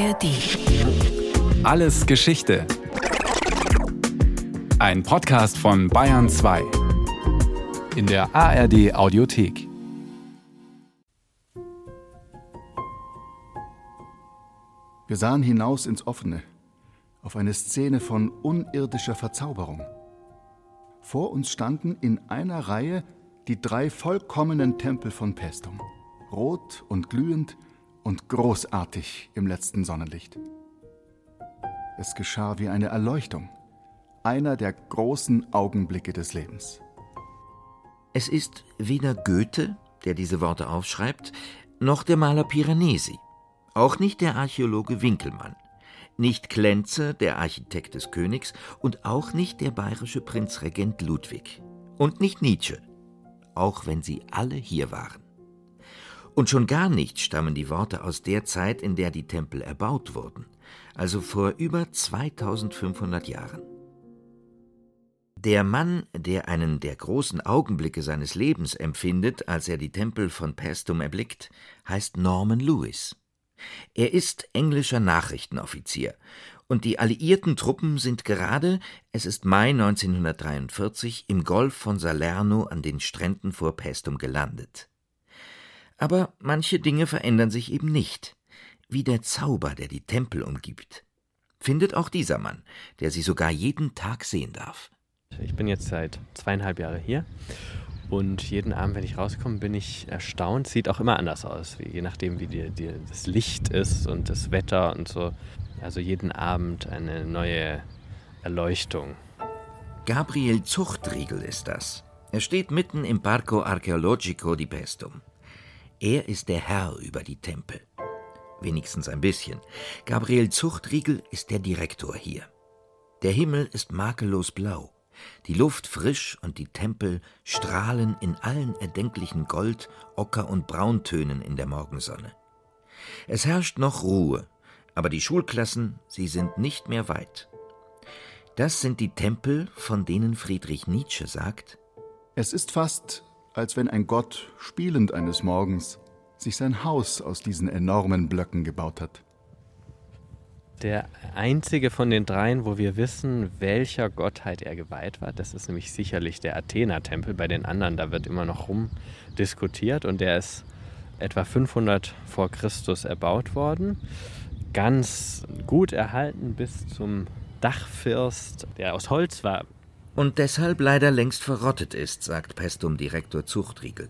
ARD. Alles Geschichte. Ein Podcast von Bayern 2. In der ARD Audiothek. Wir sahen hinaus ins Offene, auf eine Szene von unirdischer Verzauberung. Vor uns standen in einer Reihe die drei vollkommenen Tempel von Pestum, rot und glühend und großartig im letzten Sonnenlicht. Es geschah wie eine Erleuchtung, einer der großen Augenblicke des Lebens. Es ist weder Goethe, der diese Worte aufschreibt, noch der Maler Piranesi, auch nicht der Archäologe Winkelmann, nicht Klenze, der Architekt des Königs, und auch nicht der bayerische Prinzregent Ludwig. Und nicht Nietzsche, auch wenn sie alle hier waren. Und schon gar nicht stammen die Worte aus der Zeit, in der die Tempel erbaut wurden, also vor über 2500 Jahren. Der Mann, der einen der großen Augenblicke seines Lebens empfindet, als er die Tempel von Paestum erblickt, heißt Norman Lewis. Er ist englischer Nachrichtenoffizier, und die alliierten Truppen sind gerade, es ist Mai 1943, im Golf von Salerno an den Stränden vor Paestum gelandet. Aber manche Dinge verändern sich eben nicht, wie der Zauber, der die Tempel umgibt. Findet auch dieser Mann, der sie sogar jeden Tag sehen darf. Ich bin jetzt seit zweieinhalb Jahren hier und jeden Abend, wenn ich rauskomme, bin ich erstaunt. Sieht auch immer anders aus, je nachdem, wie die, die, das Licht ist und das Wetter und so. Also jeden Abend eine neue Erleuchtung. Gabriel Zuchtriegel ist das. Er steht mitten im Parco Archeologico di Pestum. Er ist der Herr über die Tempel. Wenigstens ein bisschen. Gabriel Zuchtriegel ist der Direktor hier. Der Himmel ist makellos blau, die Luft frisch und die Tempel strahlen in allen erdenklichen Gold-, Ocker- und Brauntönen in der Morgensonne. Es herrscht noch Ruhe, aber die Schulklassen, sie sind nicht mehr weit. Das sind die Tempel, von denen Friedrich Nietzsche sagt, Es ist fast, als wenn ein Gott spielend eines Morgens sich sein Haus aus diesen enormen Blöcken gebaut hat. Der einzige von den dreien, wo wir wissen, welcher Gottheit er geweiht war, das ist nämlich sicherlich der Athena-Tempel. Bei den anderen, da wird immer noch rumdiskutiert und der ist etwa 500 vor Christus erbaut worden. Ganz gut erhalten bis zum Dachfirst, der aus Holz war. Und deshalb leider längst verrottet ist, sagt Pestum-Direktor Zuchtriegel.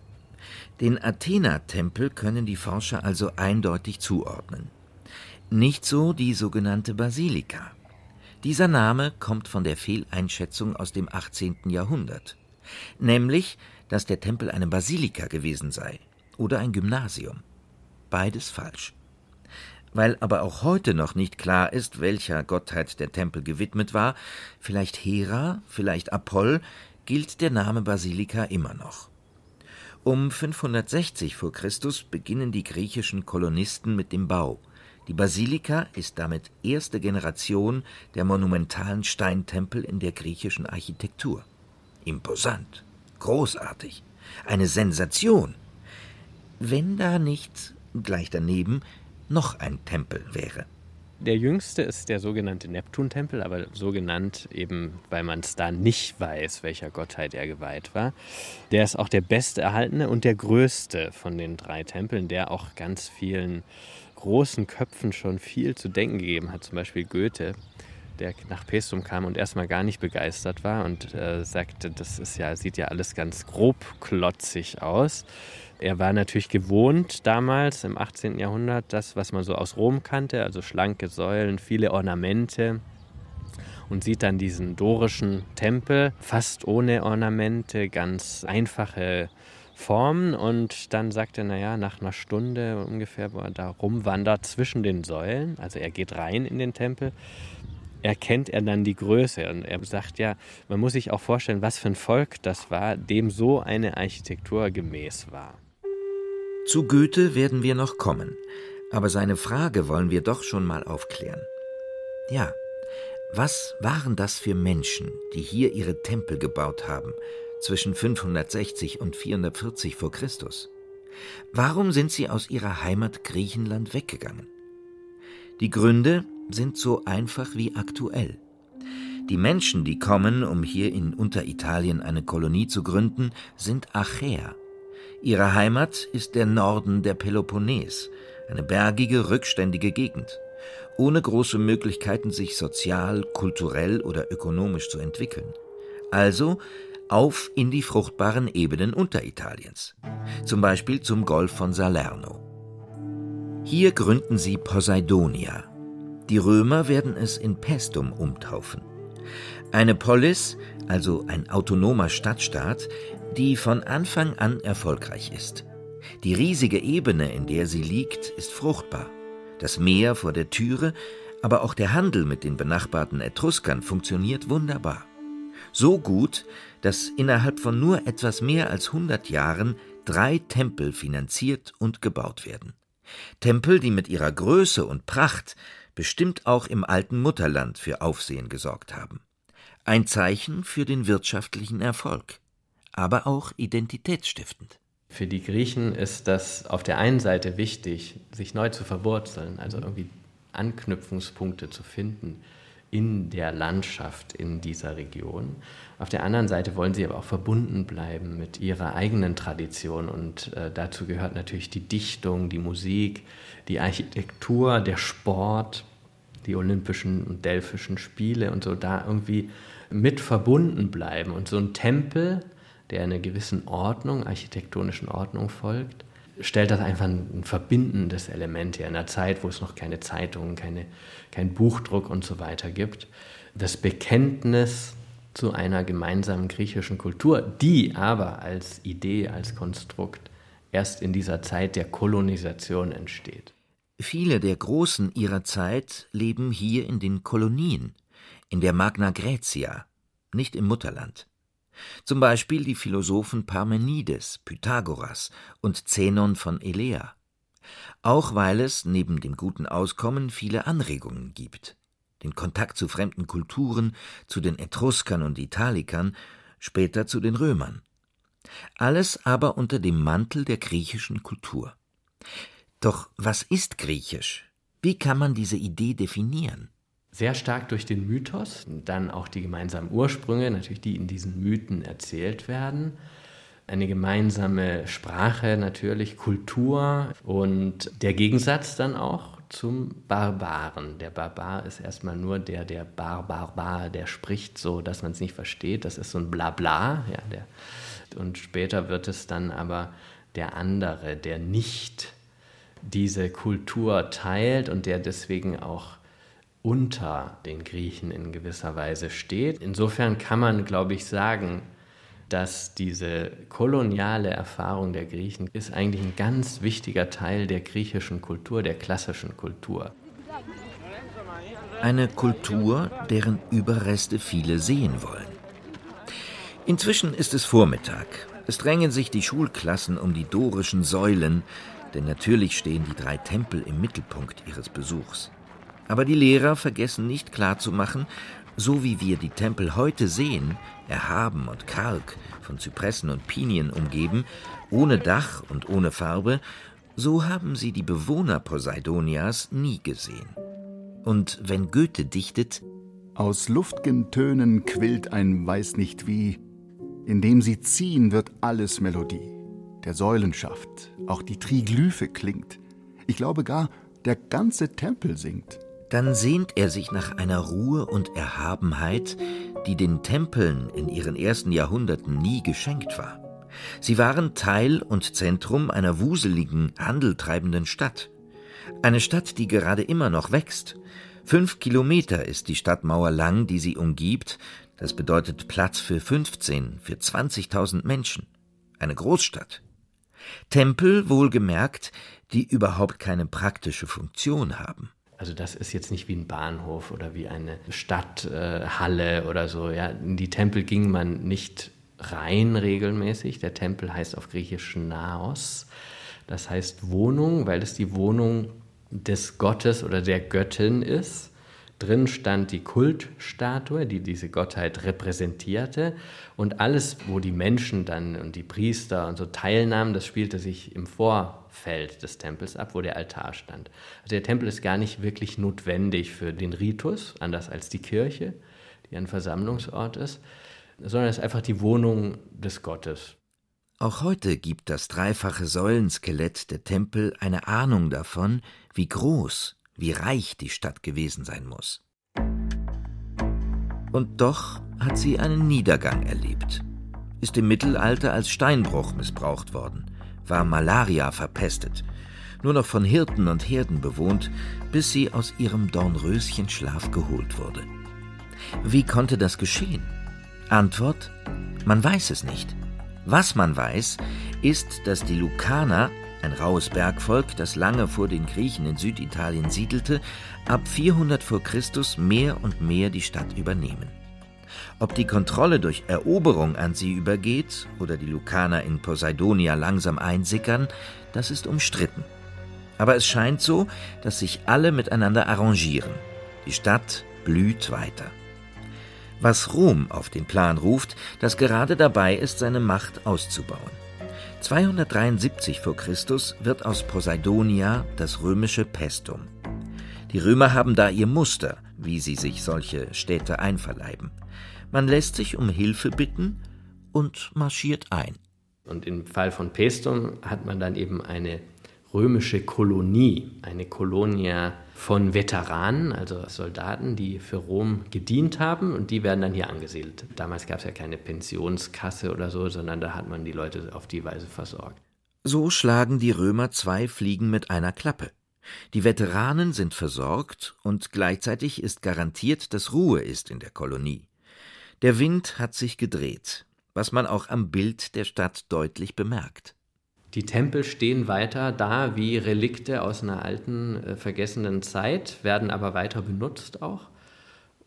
Den Athena-Tempel können die Forscher also eindeutig zuordnen. Nicht so die sogenannte Basilika. Dieser Name kommt von der Fehleinschätzung aus dem 18. Jahrhundert. Nämlich, dass der Tempel eine Basilika gewesen sei oder ein Gymnasium. Beides falsch. Weil aber auch heute noch nicht klar ist, welcher Gottheit der Tempel gewidmet war, vielleicht Hera, vielleicht Apoll, gilt der Name Basilika immer noch. Um 560 vor Christus beginnen die griechischen Kolonisten mit dem Bau. Die Basilika ist damit erste Generation der monumentalen Steintempel in der griechischen Architektur. Imposant, großartig, eine Sensation. Wenn da nicht gleich daneben noch ein Tempel wäre. Der jüngste ist der sogenannte Neptuntempel, aber so genannt eben, weil man es da nicht weiß, welcher Gottheit er geweiht war. Der ist auch der beste erhaltene und der größte von den drei Tempeln, der auch ganz vielen großen Köpfen schon viel zu denken gegeben hat. Zum Beispiel Goethe, der nach Pestum kam und erstmal gar nicht begeistert war und äh, sagte, das ist ja, sieht ja alles ganz grobklotzig aus. Er war natürlich gewohnt damals im 18. Jahrhundert, das, was man so aus Rom kannte, also schlanke Säulen, viele Ornamente und sieht dann diesen dorischen Tempel fast ohne Ornamente, ganz einfache Formen und dann sagt er, naja, nach einer Stunde ungefähr, wo er da rumwandert zwischen den Säulen, also er geht rein in den Tempel, erkennt er dann die Größe und er sagt ja, man muss sich auch vorstellen, was für ein Volk das war, dem so eine Architektur gemäß war. Zu Goethe werden wir noch kommen, aber seine Frage wollen wir doch schon mal aufklären. Ja, was waren das für Menschen, die hier ihre Tempel gebaut haben, zwischen 560 und 440 vor Christus? Warum sind sie aus ihrer Heimat Griechenland weggegangen? Die Gründe sind so einfach wie aktuell. Die Menschen, die kommen, um hier in Unteritalien eine Kolonie zu gründen, sind Achäer. Ihre Heimat ist der Norden der Peloponnes, eine bergige, rückständige Gegend, ohne große Möglichkeiten, sich sozial, kulturell oder ökonomisch zu entwickeln. Also auf in die fruchtbaren Ebenen Unteritaliens, zum Beispiel zum Golf von Salerno. Hier gründen sie Poseidonia. Die Römer werden es in Pestum umtaufen. Eine Polis, also ein autonomer Stadtstaat, die von Anfang an erfolgreich ist. Die riesige Ebene, in der sie liegt, ist fruchtbar. Das Meer vor der Türe, aber auch der Handel mit den benachbarten Etruskern funktioniert wunderbar. So gut, dass innerhalb von nur etwas mehr als 100 Jahren drei Tempel finanziert und gebaut werden. Tempel, die mit ihrer Größe und Pracht bestimmt auch im alten Mutterland für Aufsehen gesorgt haben. Ein Zeichen für den wirtschaftlichen Erfolg, aber auch identitätsstiftend. Für die Griechen ist das auf der einen Seite wichtig, sich neu zu verwurzeln, also irgendwie Anknüpfungspunkte zu finden in der Landschaft in dieser Region. Auf der anderen Seite wollen sie aber auch verbunden bleiben mit ihrer eigenen Tradition und äh, dazu gehört natürlich die Dichtung, die Musik, die Architektur, der Sport, die Olympischen und Delphischen Spiele und so da irgendwie mit verbunden bleiben. Und so ein Tempel, der einer gewissen Ordnung, architektonischen Ordnung folgt, stellt das einfach ein verbindendes Element her, in einer Zeit, wo es noch keine Zeitungen, keine, kein Buchdruck und so weiter gibt. Das Bekenntnis zu einer gemeinsamen griechischen Kultur, die aber als Idee, als Konstrukt erst in dieser Zeit der Kolonisation entsteht. Viele der Großen ihrer Zeit leben hier in den Kolonien, in der Magna Graecia, nicht im Mutterland. Zum Beispiel die Philosophen Parmenides, Pythagoras und Zenon von Elea. Auch weil es neben dem guten Auskommen viele Anregungen gibt. Den Kontakt zu fremden Kulturen, zu den Etruskern und Italikern, später zu den Römern. Alles aber unter dem Mantel der griechischen Kultur. Doch was ist griechisch? Wie kann man diese Idee definieren? Sehr stark durch den Mythos, dann auch die gemeinsamen Ursprünge, natürlich die in diesen Mythen erzählt werden. Eine gemeinsame Sprache natürlich, Kultur und der Gegensatz dann auch zum Barbaren. Der Barbar ist erstmal nur der, der Barbarbar, der spricht so, dass man es nicht versteht. Das ist so ein Blabla. Ja, der, und später wird es dann aber der andere, der nicht diese Kultur teilt und der deswegen auch unter den Griechen in gewisser Weise steht. Insofern kann man, glaube ich, sagen, dass diese koloniale Erfahrung der Griechen ist eigentlich ein ganz wichtiger Teil der griechischen Kultur, der klassischen Kultur. Eine Kultur, deren Überreste viele sehen wollen. Inzwischen ist es Vormittag. Es drängen sich die Schulklassen um die dorischen Säulen, denn natürlich stehen die drei Tempel im Mittelpunkt ihres Besuchs. Aber die Lehrer vergessen nicht klarzumachen, so wie wir die Tempel heute sehen, erhaben und karg, von Zypressen und Pinien umgeben, ohne Dach und ohne Farbe, so haben sie die Bewohner Poseidonias nie gesehen. Und wenn Goethe dichtet, aus luft'gen Tönen quillt ein weiß nicht wie, indem sie ziehen, wird alles Melodie der Säulenschaft, auch die Triglyphe klingt. Ich glaube gar, der ganze Tempel singt. Dann sehnt er sich nach einer Ruhe und Erhabenheit, die den Tempeln in ihren ersten Jahrhunderten nie geschenkt war. Sie waren Teil und Zentrum einer wuseligen, handeltreibenden Stadt. Eine Stadt, die gerade immer noch wächst. Fünf Kilometer ist die Stadtmauer lang, die sie umgibt. Das bedeutet Platz für 15, für 20.000 Menschen. Eine Großstadt. Tempel wohlgemerkt, die überhaupt keine praktische Funktion haben. Also das ist jetzt nicht wie ein Bahnhof oder wie eine Stadthalle äh, oder so. Ja. In die Tempel ging man nicht rein regelmäßig. Der Tempel heißt auf Griechisch Naos. Das heißt Wohnung, weil es die Wohnung des Gottes oder der Göttin ist, Drin stand die Kultstatue, die diese Gottheit repräsentierte. Und alles, wo die Menschen dann und die Priester und so teilnahmen, das spielte sich im Vorfeld des Tempels ab, wo der Altar stand. Also der Tempel ist gar nicht wirklich notwendig für den Ritus, anders als die Kirche, die ein Versammlungsort ist, sondern es ist einfach die Wohnung des Gottes. Auch heute gibt das dreifache Säulenskelett der Tempel eine Ahnung davon, wie groß wie reich die Stadt gewesen sein muss. Und doch hat sie einen Niedergang erlebt, ist im Mittelalter als Steinbruch missbraucht worden, war Malaria verpestet, nur noch von Hirten und Herden bewohnt, bis sie aus ihrem Dornröschenschlaf geholt wurde. Wie konnte das geschehen? Antwort: Man weiß es nicht. Was man weiß, ist, dass die Lukaner ein raues Bergvolk, das lange vor den Griechen in Süditalien siedelte, ab 400 vor Christus mehr und mehr die Stadt übernehmen. Ob die Kontrolle durch Eroberung an sie übergeht oder die Lukaner in Poseidonia langsam einsickern, das ist umstritten. Aber es scheint so, dass sich alle miteinander arrangieren. Die Stadt blüht weiter. Was Rom auf den Plan ruft, das gerade dabei ist, seine Macht auszubauen. 273 v. Chr. wird aus Poseidonia das römische Pestum. Die Römer haben da ihr Muster, wie sie sich solche Städte einverleiben. Man lässt sich um Hilfe bitten und marschiert ein. Und im Fall von Pestum hat man dann eben eine römische Kolonie, eine Kolonia von Veteranen, also Soldaten, die für Rom gedient haben und die werden dann hier angesiedelt. Damals gab es ja keine Pensionskasse oder so, sondern da hat man die Leute auf die Weise versorgt. So schlagen die Römer zwei Fliegen mit einer Klappe. Die Veteranen sind versorgt und gleichzeitig ist garantiert, dass Ruhe ist in der Kolonie. Der Wind hat sich gedreht, was man auch am Bild der Stadt deutlich bemerkt. Die Tempel stehen weiter da wie Relikte aus einer alten, äh, vergessenen Zeit, werden aber weiter benutzt auch.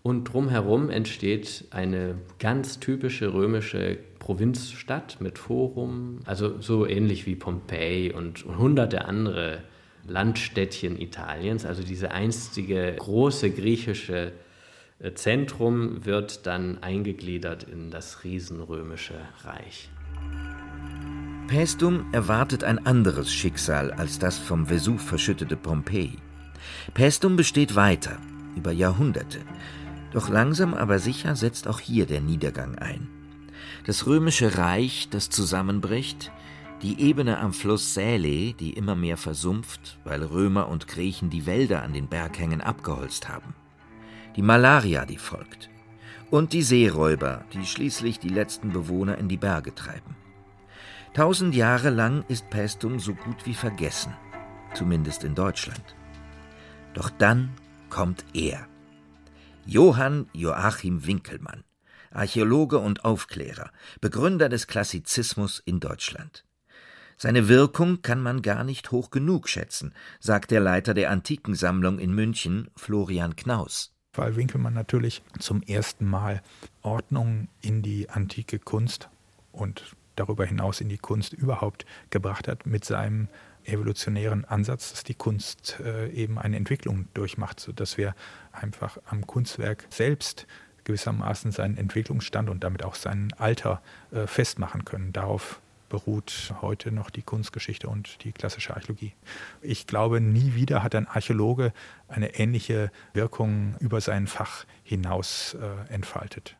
Und drumherum entsteht eine ganz typische römische Provinzstadt mit Forum, also so ähnlich wie Pompeji und, und hunderte andere Landstädtchen Italiens. Also diese einstige große griechische äh, Zentrum wird dann eingegliedert in das riesenrömische Reich. Paestum erwartet ein anderes Schicksal als das vom Vesuv verschüttete Pompeji. Paestum besteht weiter, über Jahrhunderte. Doch langsam aber sicher setzt auch hier der Niedergang ein. Das römische Reich, das zusammenbricht, die Ebene am Fluss Säle, die immer mehr versumpft, weil Römer und Griechen die Wälder an den Berghängen abgeholzt haben. Die Malaria, die folgt. Und die Seeräuber, die schließlich die letzten Bewohner in die Berge treiben. Tausend Jahre lang ist Paestum so gut wie vergessen, zumindest in Deutschland. Doch dann kommt er. Johann Joachim Winkelmann, Archäologe und Aufklärer, Begründer des Klassizismus in Deutschland. Seine Wirkung kann man gar nicht hoch genug schätzen, sagt der Leiter der Antikensammlung in München, Florian Knaus. Weil Winkelmann natürlich zum ersten Mal Ordnung in die antike Kunst und darüber hinaus in die Kunst überhaupt gebracht hat mit seinem evolutionären Ansatz, dass die Kunst äh, eben eine Entwicklung durchmacht, sodass wir einfach am Kunstwerk selbst gewissermaßen seinen Entwicklungsstand und damit auch sein Alter äh, festmachen können. Darauf beruht heute noch die Kunstgeschichte und die klassische Archäologie. Ich glaube, nie wieder hat ein Archäologe eine ähnliche Wirkung über sein Fach hinaus äh, entfaltet.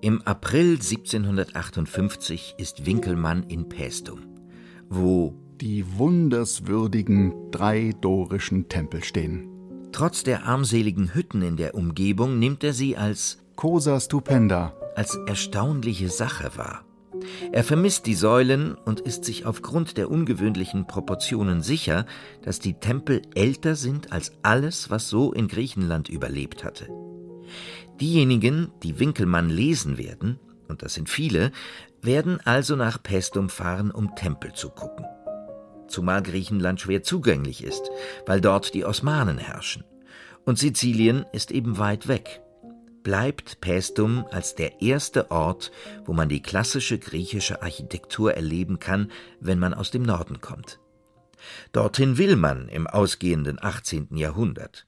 Im April 1758 ist Winkelmann in Paestum, wo die wunderswürdigen drei dorischen Tempel stehen. Trotz der armseligen Hütten in der Umgebung nimmt er sie als Cosa stupenda, als erstaunliche Sache wahr. Er vermisst die Säulen und ist sich aufgrund der ungewöhnlichen Proportionen sicher, dass die Tempel älter sind als alles, was so in Griechenland überlebt hatte. Diejenigen, die Winkelmann lesen werden, und das sind viele, werden also nach Pestum fahren, um Tempel zu gucken. Zumal Griechenland schwer zugänglich ist, weil dort die Osmanen herrschen. Und Sizilien ist eben weit weg. Bleibt Paestum als der erste Ort, wo man die klassische griechische Architektur erleben kann, wenn man aus dem Norden kommt. Dorthin will man im ausgehenden 18. Jahrhundert.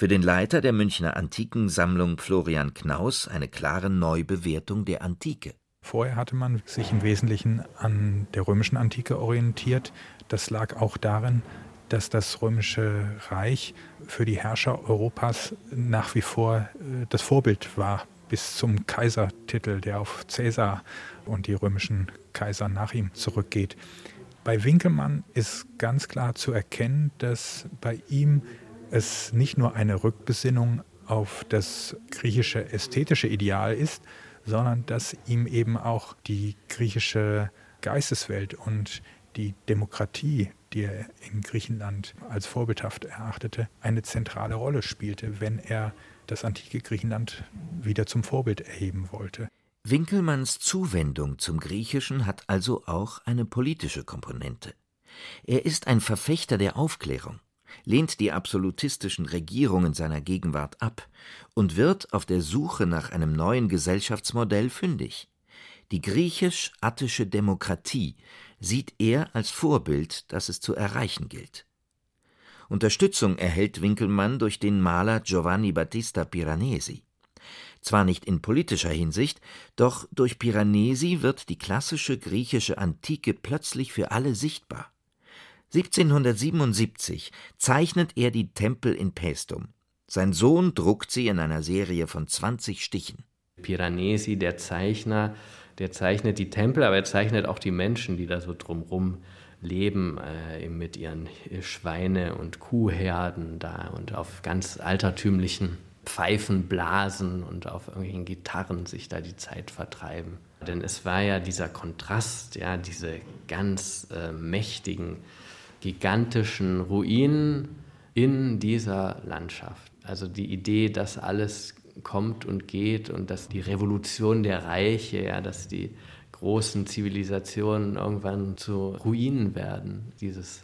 Für den Leiter der Münchner Antikensammlung Florian Knaus eine klare Neubewertung der Antike. Vorher hatte man sich im Wesentlichen an der römischen Antike orientiert. Das lag auch darin, dass das römische Reich für die Herrscher Europas nach wie vor äh, das Vorbild war, bis zum Kaisertitel, der auf Caesar und die römischen Kaiser nach ihm zurückgeht. Bei Winkelmann ist ganz klar zu erkennen, dass bei ihm es nicht nur eine Rückbesinnung auf das griechische ästhetische Ideal ist, sondern dass ihm eben auch die griechische Geisteswelt und die Demokratie, die er in Griechenland als vorbildhaft erachtete, eine zentrale Rolle spielte, wenn er das antike Griechenland wieder zum Vorbild erheben wollte. Winkelmanns Zuwendung zum Griechischen hat also auch eine politische Komponente. Er ist ein Verfechter der Aufklärung lehnt die absolutistischen Regierungen seiner Gegenwart ab und wird auf der Suche nach einem neuen Gesellschaftsmodell fündig. Die griechisch-attische Demokratie sieht er als Vorbild, das es zu erreichen gilt. Unterstützung erhält Winkelmann durch den Maler Giovanni Battista Piranesi. Zwar nicht in politischer Hinsicht, doch durch Piranesi wird die klassische griechische Antike plötzlich für alle sichtbar. 1777 zeichnet er die Tempel in Paestum. Sein Sohn druckt sie in einer Serie von 20 Stichen. Piranesi, der Zeichner, der zeichnet die Tempel, aber er zeichnet auch die Menschen, die da so drumrum leben, äh, mit ihren Schweine- und Kuhherden da und auf ganz altertümlichen Pfeifen blasen und auf irgendwelchen Gitarren sich da die Zeit vertreiben. Denn es war ja dieser Kontrast, ja, diese ganz äh, mächtigen gigantischen Ruinen in dieser Landschaft. Also die Idee, dass alles kommt und geht und dass die Revolution der Reiche, ja, dass die großen Zivilisationen irgendwann zu Ruinen werden. Dieses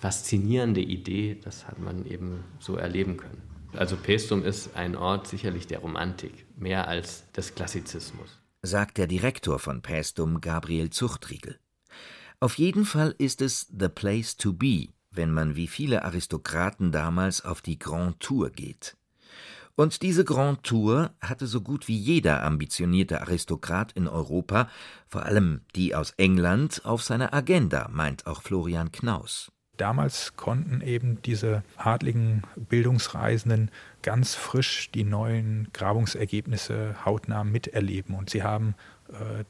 faszinierende Idee, das hat man eben so erleben können. Also Pestum ist ein Ort sicherlich der Romantik, mehr als des Klassizismus. Sagt der Direktor von Pestum, Gabriel Zuchtriegel. Auf jeden Fall ist es the place to be, wenn man wie viele Aristokraten damals auf die Grand Tour geht. Und diese Grand Tour hatte so gut wie jeder ambitionierte Aristokrat in Europa, vor allem die aus England, auf seiner Agenda, meint auch Florian Knaus. Damals konnten eben diese adligen Bildungsreisenden ganz frisch die neuen Grabungsergebnisse hautnah miterleben. Und sie haben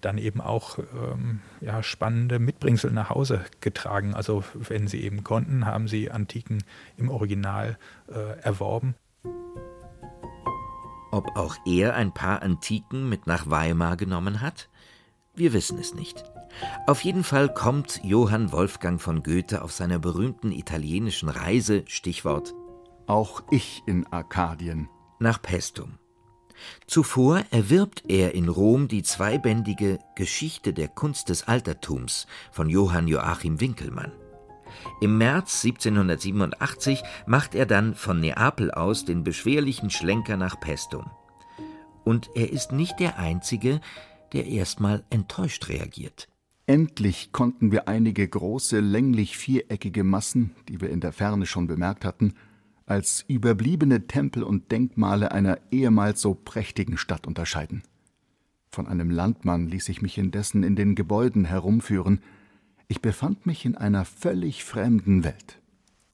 dann eben auch ähm, ja, spannende Mitbringsel nach Hause getragen. Also wenn sie eben konnten, haben sie Antiken im Original äh, erworben. Ob auch er ein paar Antiken mit nach Weimar genommen hat? Wir wissen es nicht. Auf jeden Fall kommt Johann Wolfgang von Goethe auf seiner berühmten italienischen Reise, Stichwort Auch ich in Arkadien, nach Pestum. Zuvor erwirbt er in Rom die zweibändige Geschichte der Kunst des Altertums von Johann Joachim Winkelmann. Im März 1787 macht er dann von Neapel aus den beschwerlichen Schlenker nach Pestum. Und er ist nicht der Einzige, der erstmal enttäuscht reagiert. Endlich konnten wir einige große, länglich viereckige Massen, die wir in der Ferne schon bemerkt hatten, als überbliebene Tempel und Denkmale einer ehemals so prächtigen Stadt unterscheiden. Von einem Landmann ließ ich mich indessen in den Gebäuden herumführen. Ich befand mich in einer völlig fremden Welt.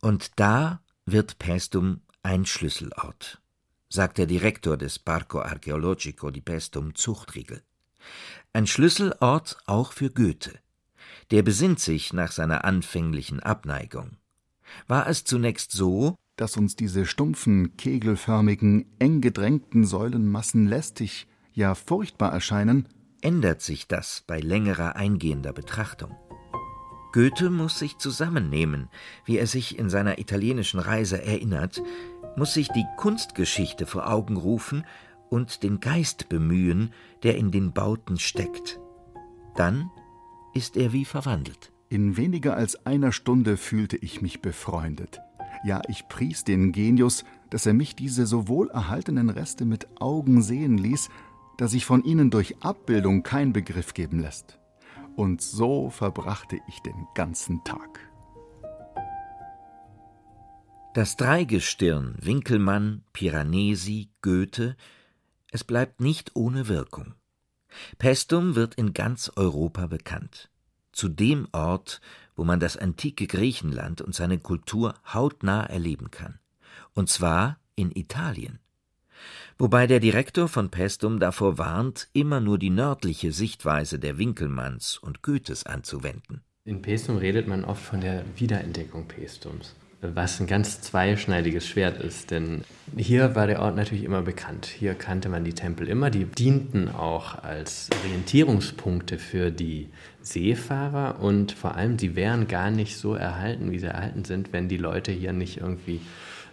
Und da wird Pestum ein Schlüsselort, sagt der Direktor des Parco Archeologico di Pestum Zuchtriegel. Ein Schlüsselort auch für Goethe. Der besinnt sich nach seiner anfänglichen Abneigung. War es zunächst so, dass uns diese stumpfen, kegelförmigen, eng gedrängten Säulenmassen lästig, ja furchtbar erscheinen, ändert sich das bei längerer eingehender Betrachtung. Goethe muss sich zusammennehmen, wie er sich in seiner italienischen Reise erinnert, muss sich die Kunstgeschichte vor Augen rufen und den Geist bemühen, der in den Bauten steckt. Dann ist er wie verwandelt. In weniger als einer Stunde fühlte ich mich befreundet. Ja, ich pries den Genius, dass er mich diese so wohlerhaltenen Reste mit Augen sehen ließ, dass sich von ihnen durch Abbildung kein Begriff geben lässt. Und so verbrachte ich den ganzen Tag. Das Dreigestirn Winkelmann, Piranesi, Goethe, es bleibt nicht ohne Wirkung. Pestum wird in ganz Europa bekannt. Zu dem Ort, wo man das antike Griechenland und seine Kultur hautnah erleben kann. Und zwar in Italien. Wobei der Direktor von Pestum davor warnt, immer nur die nördliche Sichtweise der Winkelmanns und Goethes anzuwenden. In Pestum redet man oft von der Wiederentdeckung Pestums was ein ganz zweischneidiges Schwert ist. Denn hier war der Ort natürlich immer bekannt. Hier kannte man die Tempel immer. Die dienten auch als Orientierungspunkte für die Seefahrer und vor allem, sie wären gar nicht so erhalten, wie sie erhalten sind, wenn die Leute hier nicht irgendwie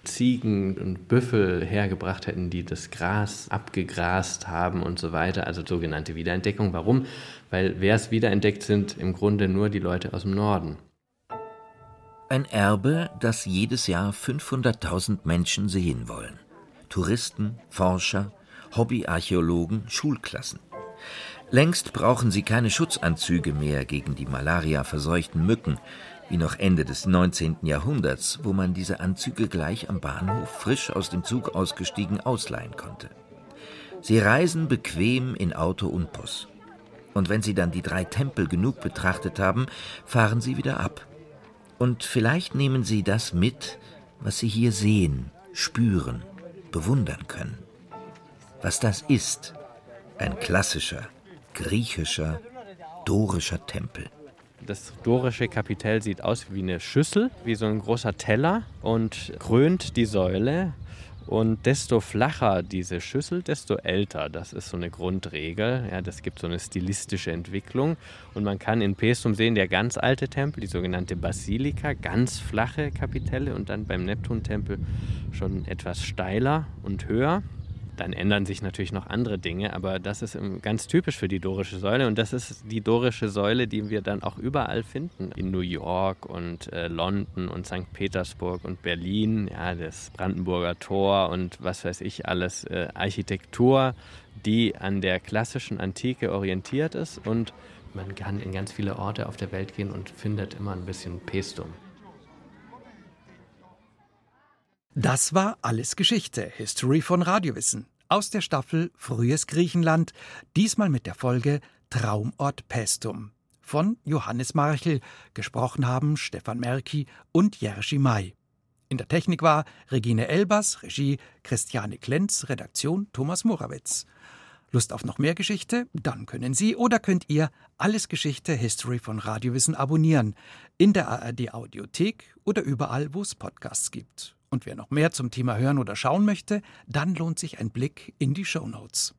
Ziegen und Büffel hergebracht hätten, die das Gras abgegrast haben und so weiter. Also sogenannte Wiederentdeckung. Warum? Weil wer es wiederentdeckt sind, im Grunde nur die Leute aus dem Norden. Ein Erbe, das jedes Jahr 500.000 Menschen sehen wollen. Touristen, Forscher, Hobbyarchäologen, Schulklassen. Längst brauchen sie keine Schutzanzüge mehr gegen die Malaria-verseuchten Mücken, wie noch Ende des 19. Jahrhunderts, wo man diese Anzüge gleich am Bahnhof frisch aus dem Zug ausgestiegen ausleihen konnte. Sie reisen bequem in Auto und Bus. Und wenn sie dann die drei Tempel genug betrachtet haben, fahren sie wieder ab und vielleicht nehmen Sie das mit, was Sie hier sehen, spüren, bewundern können. Was das ist, ein klassischer, griechischer, dorischer Tempel. Das dorische Kapitell sieht aus wie eine Schüssel, wie so ein großer Teller und krönt die Säule und desto flacher diese Schüssel, desto älter. Das ist so eine Grundregel. Ja, das gibt so eine stilistische Entwicklung. Und man kann in Pestum sehen, der ganz alte Tempel, die sogenannte Basilika, ganz flache Kapitelle und dann beim Neptuntempel schon etwas steiler und höher. Dann ändern sich natürlich noch andere Dinge, aber das ist ganz typisch für die dorische Säule und das ist die dorische Säule, die wir dann auch überall finden. In New York und äh, London und St. Petersburg und Berlin, ja, das Brandenburger Tor und was weiß ich alles, äh, Architektur, die an der klassischen Antike orientiert ist und man kann in ganz viele Orte auf der Welt gehen und findet immer ein bisschen Pestum. Das war alles Geschichte, History von Radiowissen. Aus der Staffel Frühes Griechenland, diesmal mit der Folge Traumort Pestum. Von Johannes Marchel, gesprochen haben Stefan Merki und Jerzy May. In der Technik war Regine Elbers, Regie Christiane Klenz, Redaktion Thomas Morawitz. Lust auf noch mehr Geschichte? Dann können Sie oder könnt ihr Alles Geschichte History von Radiowissen abonnieren. In der ARD Audiothek oder überall, wo es Podcasts gibt. Und wer noch mehr zum Thema hören oder schauen möchte, dann lohnt sich ein Blick in die Show Notes.